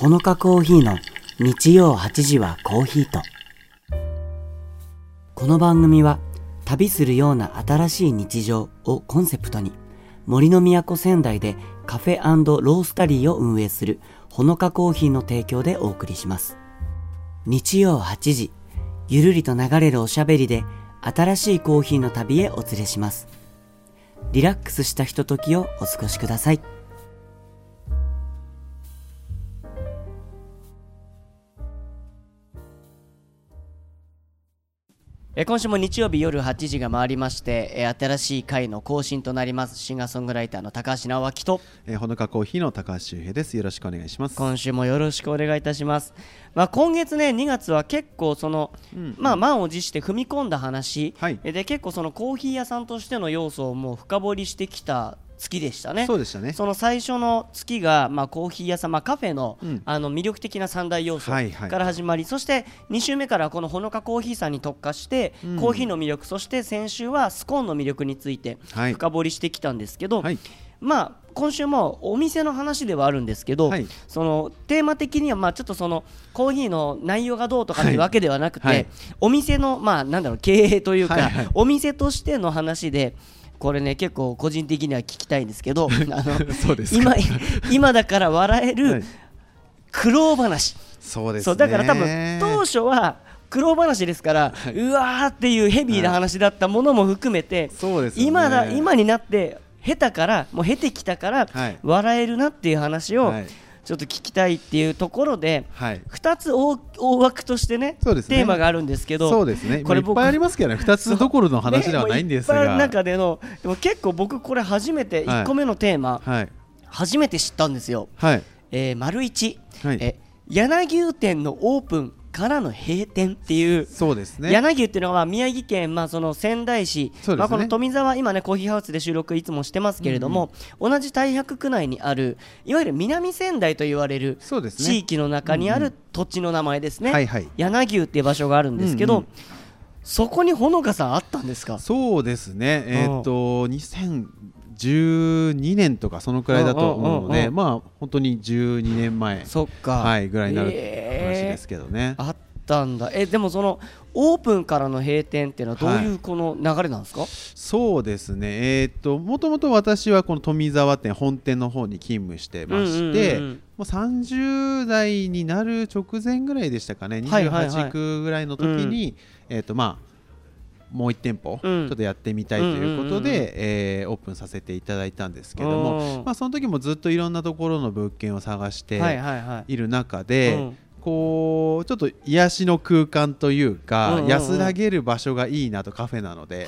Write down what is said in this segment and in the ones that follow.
ほのかコーヒーの日曜8時はコーヒーと。この番組は旅するような新しい日常をコンセプトに森の都仙台でカフェロースタリーを運営するほのかコーヒーの提供でお送りします。日曜8時、ゆるりと流れるおしゃべりで新しいコーヒーの旅へお連れします。リラックスしたひとときをお過ごしください。えー今週も日曜日夜8時が回りまして、えー新しい回の更新となります。シンガーソングライターの高橋直明と。えー、ほのかコーヒーの高橋修平です。よろしくお願いします。今週もよろしくお願いいたします、まあ、今月ね2月は結構その、うん。まあ満を持して踏み込んだ話、はい。えーで結構そのコーヒー屋さんとしての要素をもう深掘りしてきた月でしたね。そうでしたね。その最初の月が、まあ、コーヒー屋さん、まあ、カフェの,、うん。あの魅力的な三大要素はいはい。から始まり、そして2週目からこのほのかコーヒーさんに特化して、うん。コーヒーの魅力そして先週はスコーンの魅力についてはい。深掘りしてきたんですけど、はい。まあ今週もお店の話ではあるんですけど、はい。そのテーマ的にはまあちょっとそのコーヒーの内容がどうとかっていうわけではなくて、はいはい。お店のまあなんだろう経営というか、はいはい。お店としての話でこれね結構個人的には聞きたいんですけど あのそうですか。今今だから笑えはるい。苦労話、そうですね。だから多分当初は苦労話ですから、うわーっていうヘビーな話だったものも含めて、そうですよね。今だ今になって下手からもう経てきたから、はい。笑えるなっていう話をはいちょっと聞きたいっていうところで、はい。2つ大大枠としてねそうですねテーマがあるんですけどそうですね。これいっぱいありますけどね。二つどころの話ではないんですが。ね中でのでも結構僕これ初めてはい1個目のテーマ、はい。初めて知ったんですよ。はい。えー、丸一、はいえ柳生店のオープンからの閉店っていう、そうですね。柳生っていうのは宮城県、まあ、その仙台市、ね。まあ、この富沢今ねコーヒーハウスで収録いつもしてますけれども、同じ太白区内にあるいわゆる南仙台と言われるそうですね。地域の中にある土地の名前ですね、はいはい。柳生っていう場所があるんですけど、うんうん。そこにほのかさんあったんですか？そうですね。えーっと2012年とかそのくらいだと思うので、まあ本当に12年前そっか、はいぐらいになるえー。話ですけどね。あったんだ。えでもそのオープンからの閉店っていうのはどうい。うこの流れなんですか、そうですね、えーっともともと私はこの富沢店本店の方に勤務してまして、うんうんうんうん。もう30代になる直前ぐらいでしたかね、はいはいはい。28区ぐらいの時に、えとまあ、もう1店舗、うん。ちょっとやってみたいということで、えーオープンさせていただいたんですけども、うん。まあ、その時もずっといろんなところの物件を探してはいる中で、うん。こうちょっと癒しの空間というか、安らげる場所がいいなとカフェなので、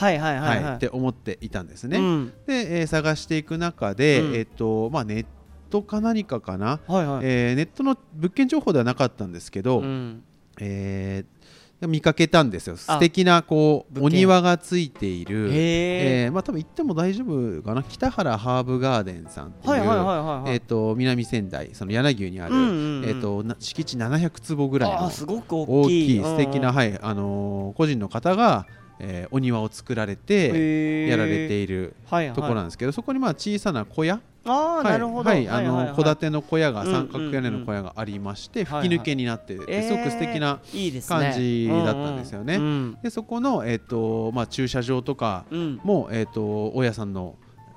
って思っていたんですね。うん。で、えー探していく中で、うん。えっとまあ、ネットか何かかな、はいはい、えーネットの物件情報ではなかったんですけど、うん。えー見かけたんですよ。あ素敵なこうお庭がついている、へええーまあ、多分行っても大丈夫かな。北原ハーブガーデンさんっていう、はいはいえー、と南仙台その柳生にある、うんうんうん。えー、とな敷地700坪ぐらいのあーすごく大大きい素敵な、はいあのー個人の方が、えーお庭を作られてやられていいるはいはい。ところなんですけど、そこにまあ小さな小屋。なるほど。はい。あの戸建ての小屋が三角屋根の小屋がありまして、はいはい。吹き抜けになってて、すごく素敵な、感じだったんですよね。でそこの、えーとまあ、駐車場とかうん。も、えー、と大家さんの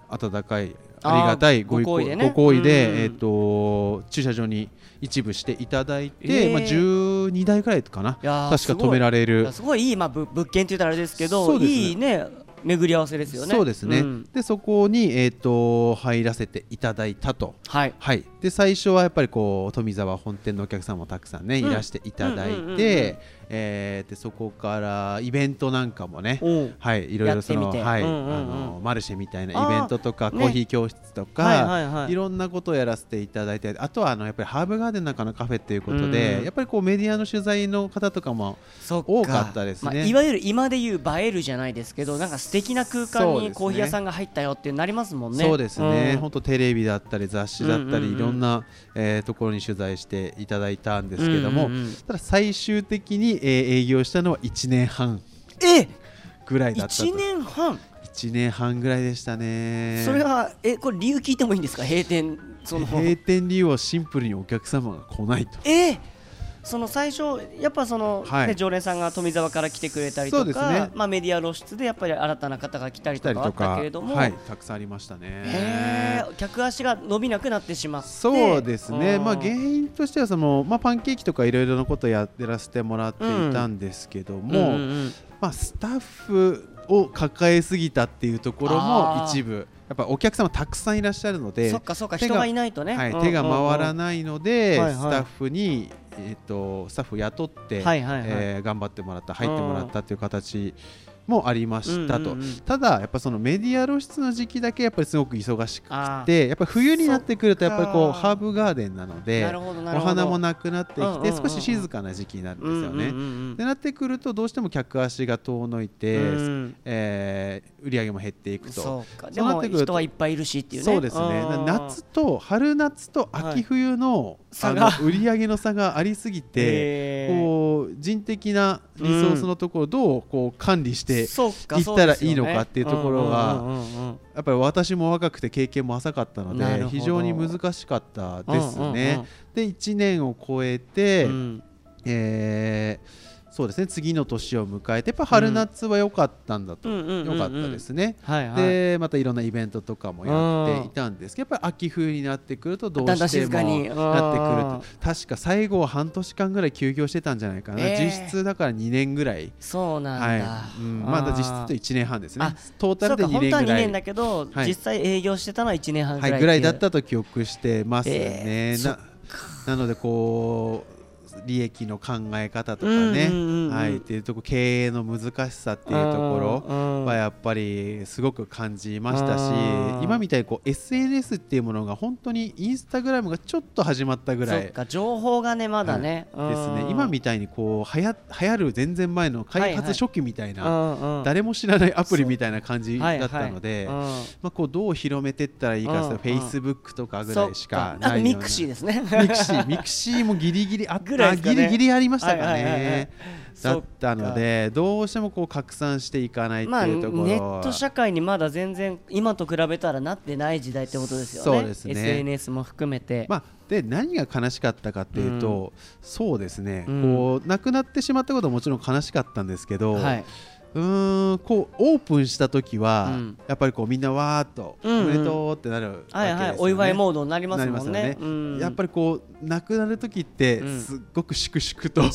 温かいありがたいご好意でね。ご好意で、うん。えー、と駐車場に一部していただいて、えー。まあ、12台くらいかな。確か止められい。るやすごいいい、まあ、ぶ物件って言ったらあれですけどね。いいね巡り合わせですよね。そうですね、ん。でそこに、えー、と入らせていただいたと。はい。はい、で最初はやっぱりこう富沢本店のお客さんもたくさんね、うん。いらしていただいて、えーでそこからイベントなんかもね、はい、いろいろその、はい、あのマルシェみたいなイベントとかコーヒー教室とか、はいはいはい。いろんなことをやらせていただいてあとはあのやっぱりハーブガーデンなんかのカフェっていうことで、うんやっぱりこうメディアの取材の方とかも多かったですね。まあ、いわゆる今で言う映えるじゃないですけどなんか素敵な空間にコーヒー屋さんが入ったよってなりますもんね。そうですね、うん。本当テレビだったり雑誌だったり、いろんな、えーところに取材していただいたんですけども、ただ最終的に、えー営業したのは1年半えぐらいだったと。1年半？1年半ぐらいでしたね。それはえこれ理由聞いてもいいんですか？閉店その。閉店理由はシンプルにお客様が来ないと。えーその最初やっぱその、はい。ね、常連さんが富沢から来てくれたりとか、ね。まあ、メディア露出でやっぱり新たな方が来たりととか。あったかけれども、はい。たくさんありましたね。客足が伸びなくなってしまって。そうですね、うん。まあ、原因としてはその、まあ、パンケーキとかいろいろなことをやってらせてもらっていたんですけども、うんうんうん。まあ、スタッフを抱えすぎたっていうところも一部。やっぱお客様たくさんいらっしゃるのでそっかそっか人がいないとね、はい、うん手が回らい、ないので、スタッフに、えー、とスタッフを雇って、はいはいはい。えー頑張ってもらった入ってもらったっていう形もありましたと、うんうんうん。ただやっぱそのメディア露出の時期だけやっぱりすごく忙しくてやっぱり冬になってくるとやっぱりこうハーブガーデンなのでお花もなくなってきて、少し静かな時期になるんですよね。うんうんうんなってくるとどうしても客足が遠のいて、うんえー売り上げも減っていくと。そうか。でそうなっもてくると人はいっぱいいるしっていうね。そうですね。ん。夏と春夏と秋冬の,、差が。あの売り上げの差がありすぎて、こう人的なリソースのところをどうこう管理して、そうか行ったらいいのかっていうところがやっぱり私も若くて経験も浅かったので非常に難しかったですね。で1年を超えて、うん。えーそうですね。次の年を迎えてやっぱ春夏は良かったんだと、うん良かったですね。はいはい。でまたいろんなイベントとかもやっていたんですけどやっぱり秋冬になってくるとどうしてもなってくると確か最後は半年間ぐらい休業してたんじゃないかな、えー。実質だから2年ぐらい。そうなんだ、はい。うん、まだ実質と1年半ですね。あトータルで2そうか本当は2年ぐらい年だけど、はい。実際営業してたのは1年半ぐらいはい、ぐらいだったと記憶してますね、えーななのでこう利益の考え方とかうんね、はい、っていうとこ経営の難しさっていうところろはやっぱりすごく感じましたしうん今みたいにこう SNS っていうものが本当にインスタグラムがちょっと始まったぐらい情報がねまだね、ですね。うん今みたいにこうはや流行る全然前の開はいはい発初期みたいな、うんうん誰も知らないアプリみたいな感じだったので、はいはいまあ、こうどう広めていったらいいかうんフェイスブックとかうんぐらいしかないようなクシーですね。ミクシーミクシーもギリギリあっぐらいですかね。ギリギリありましたかね。だったのでどうしてもこう拡散していかないってまあネいうところは、ット社会にまだ全然今と比べたらなってない時代ってことですよね。そうですね。SNS も含めて、まあ、で何が悲しかったかっていうと、そうですね、うんこう亡くなってしまったことはもちろん悲しかったんですけど、はい、うーんこうオープンした時は、うん。やっぱりこうみんなわーっと、うんうんおめでとうってなるわけですよね。はいはいお祝いモードになりますもんね。なりますようん。やっぱりこう亡くなる時ってうん。すっごく粛々と、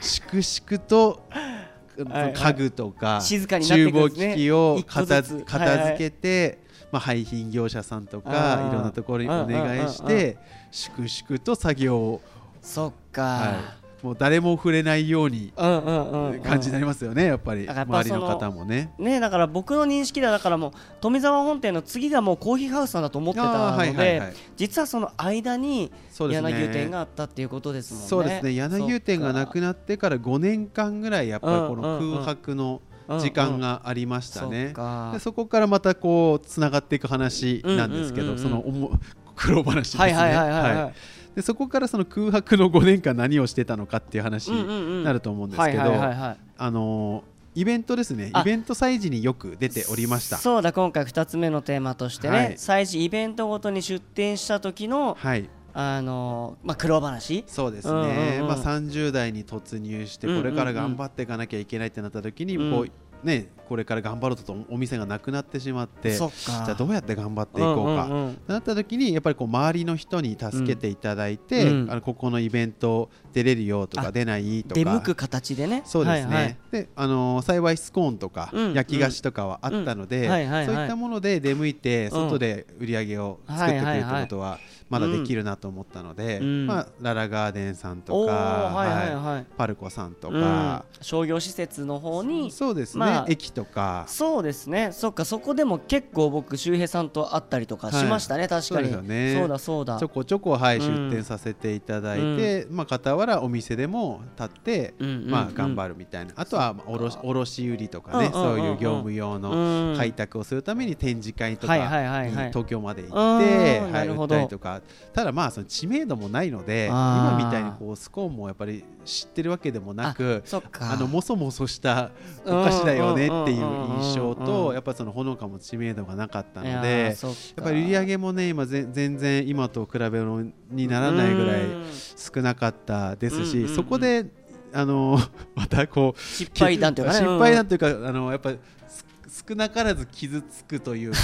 粛々とはいはい。家具とか厨房機器を片ずつ。づ片付けて、まあ、廃品業者さんとあかー。いろんなところにお願いしうんうんうんて粛々と作業を、そっか、はい、もう誰も触れないようにうんうんうんうん。感じになりますよねやっぱり。周りの方もね。ねだから僕の認識ではだからもう富沢本店の次がもうコーヒーハウスなんだと思ってたので、あーはいはいはい。実はその間に柳生店があったっていうことですもんね。そうですね。柳生店がなくなってから5年間ぐらいやっぱりこの空白の時間がありましたそっね。か。でそこからまたこうつながっていく話なんですけうんうんうんうんどそのおも苦労話ですね。はいはいはいはいはい。はいでそこからその空白の5年間何をしてたのかっていう話になると思うんですはいけどあのーイベントですね。あ。イベント催事によく出ておりました。そうだ今回2つ目のテーマとしてね、はい。催事イベントごとに出店した時のはい。あのーまあ苦労話。そうですうんうんね、うん。まあ、30代に突入してこれから頑張っていかなきゃいけないってなった時にうん。こう、ね、これから頑張ろうとお店がなくなってしまってじゃあどうやって頑張っていこうか、んんん。なった時にやっぱりこう周りの人に助けていただいて、うん。あのここのイベント出れるよとあか出ないとか。出向く形でね。そうですね、はいはい。であのー幸いスコーンとか、うん焼き菓子とかはあったので、そういったもので出向いて外で売り上げを作ってくれるってことはまだできるなと思ったので、うん。まあ、ララガーデンさんとか、はいはいはい。はい。パルコさんとうん。か、商業施設の方にそうですね、まあ駅とか。そうですね。そっかそこでも結構僕周平さんと会ったりとかしましたね、確かに。そうね。そうだそうだ。ちょこちょこ、はい、うん出店させていただいて、まあ、傍らお店でも立って、まあ、頑張るみたいな、あとはまあ卸卸売りとかね、そういう業務用のうん。開拓をするために展示会とかにはいはいはいはい。東京まで行うんって、はい、売ったりとかただまあその知名度もないので今みたいにこうスコーンもやっぱり知ってるわけでもなくあのもそもそしたお菓子だよねっていう印象とやっぱそのほのかも知名度がなかったのでやっぱり売り上げもね今ぜ全然今と比べるのにならないぐらいうん少なかったですし、そこであの またこう失敗談というかね。失敗談というか、あのやっぱす少なからず傷つくというか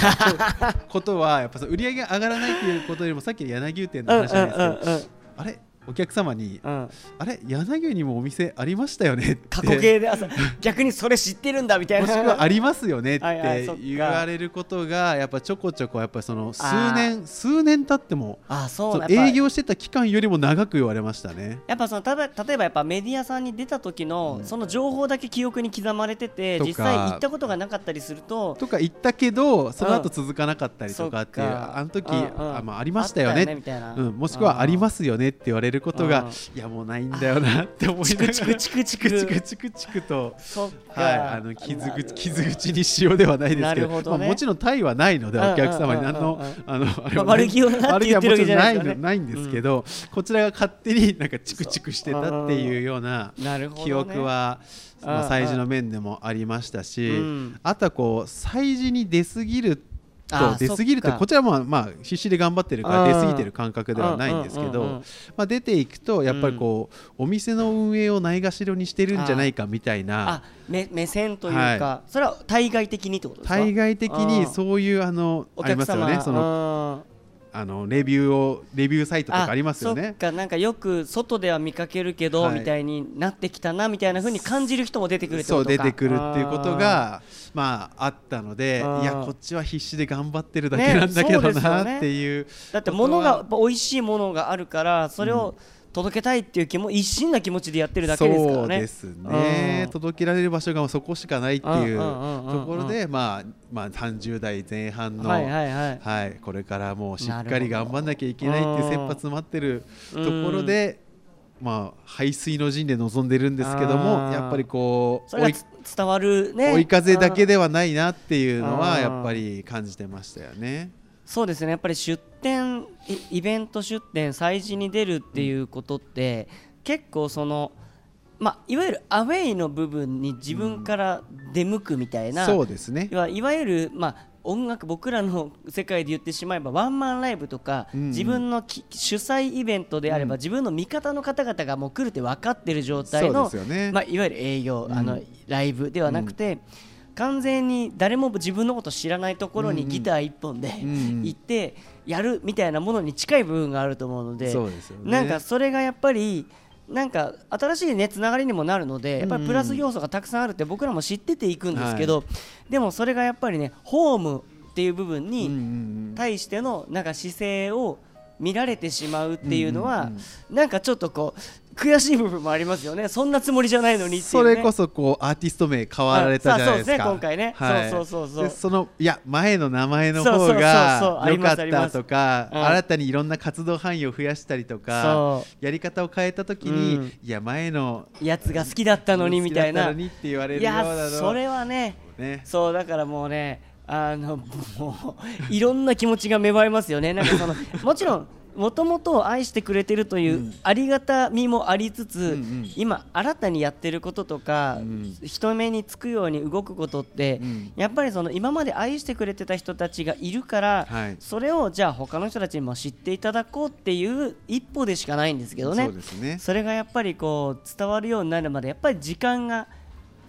こ ことはやっぱ売り上げが上がらないということよりもさっきの柳牛店の話じゃないですけど、あれお客様にうん。あれ柳牛にもお店ありましたよねって。過去形で朝 逆にそれ知ってるんだみたいな。もしくはありますよねって言われることがやっぱちょこちょこやっぱその数あ年数年経ってもあそう。営業してた期間よりも長く言われましたね。やっぱそのただ例えばやっぱメディアさんに出た時のその情報だけ記憶に刻まれてて実際行ったことがなかったりするととか言ったけどその後続かなかったりとかっていう、そっか。あの時、うんうん。あまあ、ありましたよねみたいな、うん、もしくはありますよねって言われることがうん。いやもうないんだよなって思いながらチクチクチクチクチク。チクと。はい、あの傷口傷口にしようではないですなけどもちろんタイはないのでお客様に何のあの悪気はないのないんですけど、こちらが勝手になんかチクチクしてたっていうような記憶は、まあ、催事の面でもありましたし、うん。あとはこう催事に出過ぎるあと出過ぎるとこちらもまあ必死で頑張ってるからうん。出過ぎてる感覚ではないんですけどまあ出ていくとやっぱりこうお店の運営をないがしろにしてるんじゃないかみたいなあ目目線というか、はそれは対外的にってことですか？対外的にうんそういうあのおありますよねそのあのレビューをレビューサイトとかありますよそっね。か。なんかよく外では見かけるけど、はい。みたいになってきたなみたいな風に感じる人も出てくるってことか。そう出てくるっていうことがまああったのでいやこっちは必死で頑張ってるだけなんだけどねそうですよねなっていうだって物がやっぱ美味しいものがあるからそれを届けたいっていう気も一心な気持ちでやってるだけですからね。そうですね。うん。届けられる場所がそこしかないっていうところでまあまあ30代前半のはいはいはい。はいこれからもうしっかり頑張んなきゃいけないっていう切羽詰まってるところでまあ排水の陣で臨んでるんですけどあもー。やっぱりこう伝わるね。追い風だけでではないなっていうのはやっぱり感じてましたよね。そうですね。やっぱり出店イイベント出店催事に出るっていうことって、結構そのまあいわゆるアウェイの部分に自分から出向くみたいな、そうですね。いわいわゆる、まあ、音楽僕らの世界で言ってしまえばワンマンライブとか、うんうん。自分のき主催イベントであれば、うん。自分の味方の方々がもう来るって分かってる状態のですよね。まあ、いわゆる営業、うん。あのライブではなくて、完全に誰も自分のこと知らないところにギター一本で行ってやるみたいなものに近い部分があると思うので、そうですよね。なんかそれがやっぱりなんか新しいねつながりにもなるのでやっぱりプラス要素がたくさんあるって僕らも知ってていくんですけど、でもそれがやっぱりねホームっていう部分にうん。対してのなんか姿勢を見られてしまうっていうのは、うなんかちょっとこう悔しい部分もありますよね。そんなつもりじゃないのにね、それこそこうアーティスト名変わられたじゃないですか。あそうですね今回ねはいそうそうそうそうでそのいや前の名前の方が良かったとか、うん。新たにいろんな活動範囲を増やしたりとかそやり方を変えた時に、うん。いや前のやつが好きだったのにみたいな。好きだったのにって言われるいようなのやそれはね。ね。そうだからもうねあのもういろんな気持ちが芽生えますよね。なんかその もちろんもともと愛してくれてるといううん。ありがたみもありつつ、うんうん。今新たにやってることとか、うん。人目につくように動くことって、うん。やっぱりその今まで愛してくれてた人たちがいるから、はい。それをじゃあ他の人たちにも知っていただこうっていう一歩でしかないんですけどね。そうですね。それがやっぱりこう伝わるようになるまでやっぱり時間が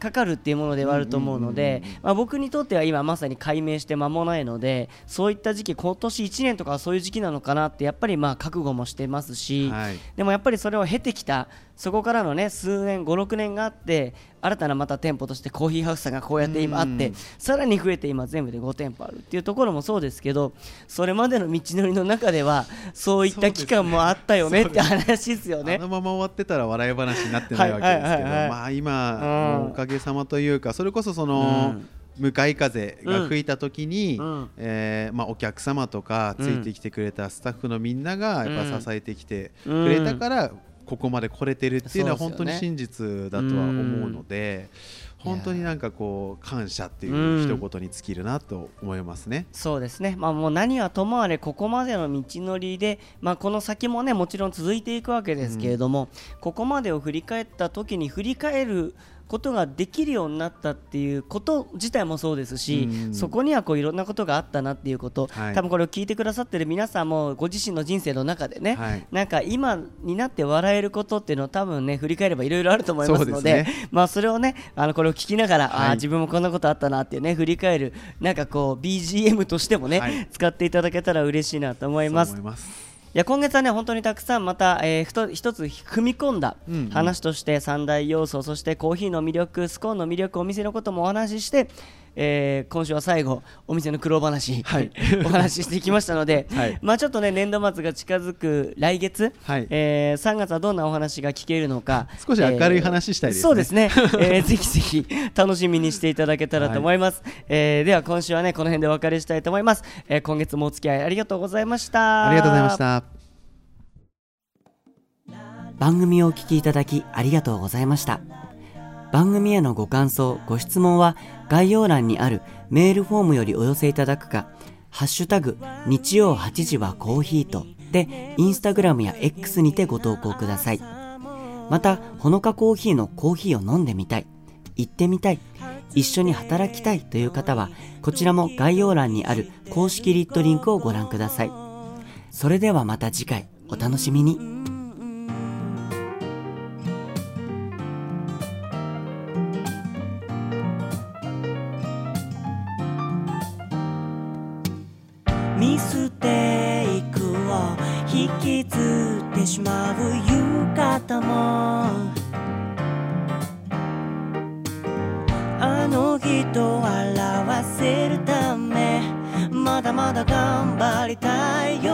かかるっていうものではあると思うので、まあ、僕にとっては今まさに解明して間もないのでそういった時期今年1年とかはそういう時期なのかなってやっぱりまあ覚悟もしてますし、はい。でもやっぱりそれを経てきたそこからのね数年56年があって新たなまた店舗としてコーヒーハウスさんがこうやって今あってうん。さらに増えて今全部で5店舗あるっていうところもそうですけどそれまでの道のりの中ではそういった期間もあったよねって話ですよね。あ。のまま終わってたら笑い話になってないわけですけど、まあ今、おかげさまというかそれこそその、うん。向かい風が吹いた時に、うん。えーまあ、お客様とかついてきてくれたスタッフのみんながやっぱ支えてきてうんくれたから、ここまで来れてるっていうのは本当に真実だとは思うので本当になんかこう感謝っていう一言に尽きるなと思いますね。そうですね、まあ、もう何はともあれここまでの道のりで、まあ、この先もねもちろん続いていくわけですけれども、ここまでを振り返った時に振り返ることができるようになったっていうこと自体もそうですし、うん。そこにはこういろんなことがあったなっていうこと、はい。多分これを聞いてくださってる皆さんもご自身の人生の中でね、はい。なんか今になって笑えることっていうのを多分ね振り返ればいろいろあると思いますのでね。まあそれをねあのこれを聞きながら、あはい。あ自分もこんなことあったなっていうね振り返るなんかこう BGM としてもね、はい。使っていただけたら嬉しいなと思いますや今月はね本当にたくさんまた、えーふと一つ踏み込んだ話として三大要素、そしてコーヒーの魅力スコーンの魅力お店のこともお話しして、えー今週は最後お店の苦労話、はい。お話ししてきましたので、はい。まあちょっとね年度末が近づく来月、はい。えー3月はどんなお話が聞けるのか少し明るい話したいですね。そうですね、えーぜひぜひ楽しみにしていただけたらと思います、えーでは今週はねこの辺でお別れしたいと思います、えー今月もお付き合いありがとうございました。ありがとうございました。番組をお聞きいただきありがとうございました。番組へのご感想、ご質問は概要欄にあるメールフォームよりお寄せいただくか、ハッシュタグ、日曜8時はコーヒーとで、インスタグラムや X にてご投稿ください。また、ほのかコーヒーのコーヒーを飲んでみたい、行ってみたい、一緒に働きたいという方は、こちらも概要欄にある公式リットリンクをご覧ください。それではまた次回、お楽しみに。りたいよ。